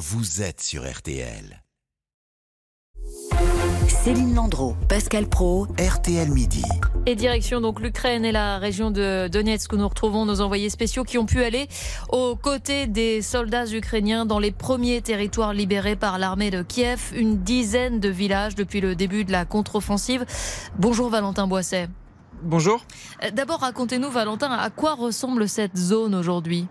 vous êtes sur RTL. Céline Landreau, Pascal Pro, RTL Midi. Et direction donc l'Ukraine et la région de Donetsk où nous retrouvons nos envoyés spéciaux qui ont pu aller aux côtés des soldats ukrainiens dans les premiers territoires libérés par l'armée de Kiev, une dizaine de villages depuis le début de la contre-offensive. Bonjour Valentin Boisset. Bonjour. Euh, D'abord racontez-nous Valentin à quoi ressemble cette zone aujourd'hui?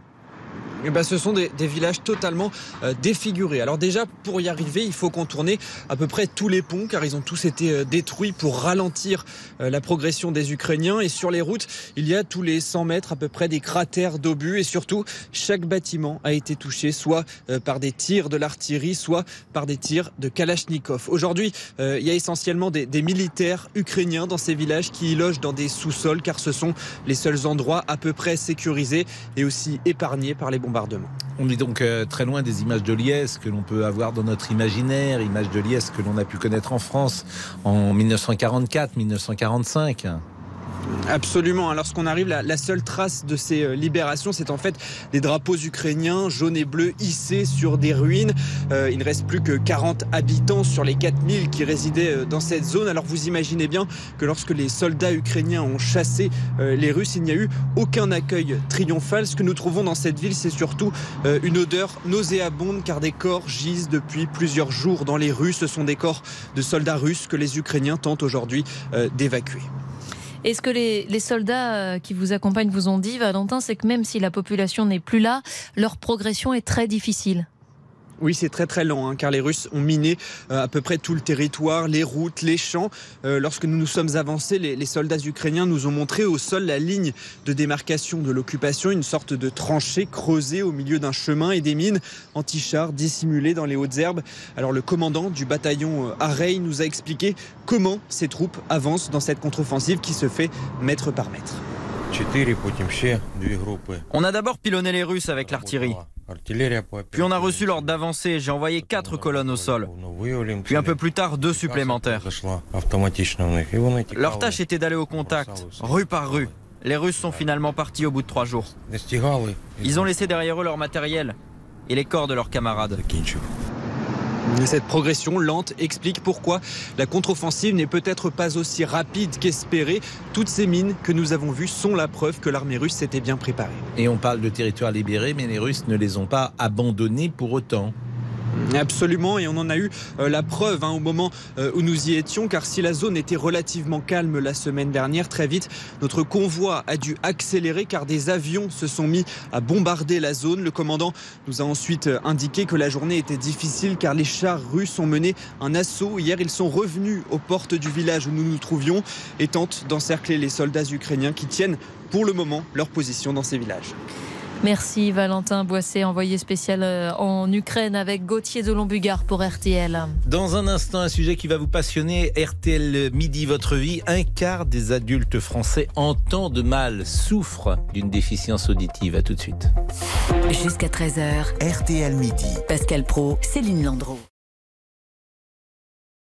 Eh ben, ce sont des, des villages totalement euh, défigurés. Alors déjà, pour y arriver, il faut contourner à peu près tous les ponts, car ils ont tous été euh, détruits pour ralentir euh, la progression des Ukrainiens. Et sur les routes, il y a tous les 100 mètres à peu près des cratères d'obus. Et surtout, chaque bâtiment a été touché, soit euh, par des tirs de l'artillerie, soit par des tirs de Kalachnikov. Aujourd'hui, euh, il y a essentiellement des, des militaires ukrainiens dans ces villages qui y logent dans des sous-sols, car ce sont les seuls endroits à peu près sécurisés et aussi épargnés par les On est donc euh, très loin des images de Liesse que l'on peut avoir dans notre imaginaire, images de Liesse que l'on a pu connaître en France en 1944-1945. Absolument. Lorsqu'on arrive, la, seule trace de ces euh, libérations, c'est en fait des drapeaux ukrainiens jaunes et bleus hissés sur des ruines. Euh, il ne reste plus que 40 habitants sur les 4000 qui résidaient euh, dans cette zone. Alors vous imaginez bien que lorsque les soldats ukrainiens ont chassé les Russes, il n'y a eu aucun accueil triomphal. Ce que nous trouvons dans cette ville, c'est surtout une odeur nauséabonde car des corps gisent depuis plusieurs jours dans les rues. Ce sont des corps de soldats russes que les Ukrainiens tentent aujourd'hui d'évacuer. Et ce que les, les, soldats euh, qui vous accompagnent vous ont dit, Valentin, c'est que même si la population n'est plus là, leur progression est très difficile? Oui, c'est très très lent, hein, car les Russes ont miné euh, à peu près tout le territoire, les routes, les champs. Euh, lorsque nous nous sommes avancés, les, les, soldats ukrainiens nous ont montré au sol la ligne de démarcation de l'occupation, une sorte de tranchée creusée au milieu d'un chemin et des mines anti-chars dissimulées dans les hautes herbes. Alors le commandant du bataillon Arey nous a expliqué comment ces troupes avancent dans cette contre-offensive qui se fait mètre par mètre. On a d'abord pilonné les Russes avec l'artillerie. Puis on a reçu l'ordre d'avancer, j'ai envoyé quatre colonnes au sol. Puis un peu plus tard, deux supplémentaires. Leur tâche était d'aller au contact, rue par rue. Les Russes sont finalement partis au bout de trois jours. Ils ont laissé derrière eux leur matériel et les corps de leurs camarades. Cette progression lente explique pourquoi la contre-offensive n'est peut-être pas aussi rapide qu'espéré. Toutes ces mines que nous avons vues sont la preuve que l'armée russe s'était bien préparée. Et on parle de territoires libérés, mais les Russes ne les ont pas abandonnés pour autant. Absolument, et on en a eu euh, la preuve hein, au moment euh, où nous y étions, car si la zone était relativement calme la semaine dernière, très vite, notre convoi a dû accélérer car des avions se sont mis à bombarder la zone. Le commandant nous a ensuite euh, indiqué que la journée était difficile car les chars russes ont mené un assaut. Hier, ils sont revenus aux portes du village où nous nous trouvions et tentent d'encercler les soldats ukrainiens qui tiennent pour le moment leur position dans ces villages. Merci Valentin Boisset, envoyé spécial euh, en Ukraine avec Gauthier de Lombugard pour RTL. Dans un instant, un sujet qui va vous passionner. RTL Midi, votre vie. Un quart des adultes français entendent mal, souffrent d'une déficience auditive. À tout de suite. Jusqu'à 13h. RTL Midi. Pascal Pro, Céline Landreau.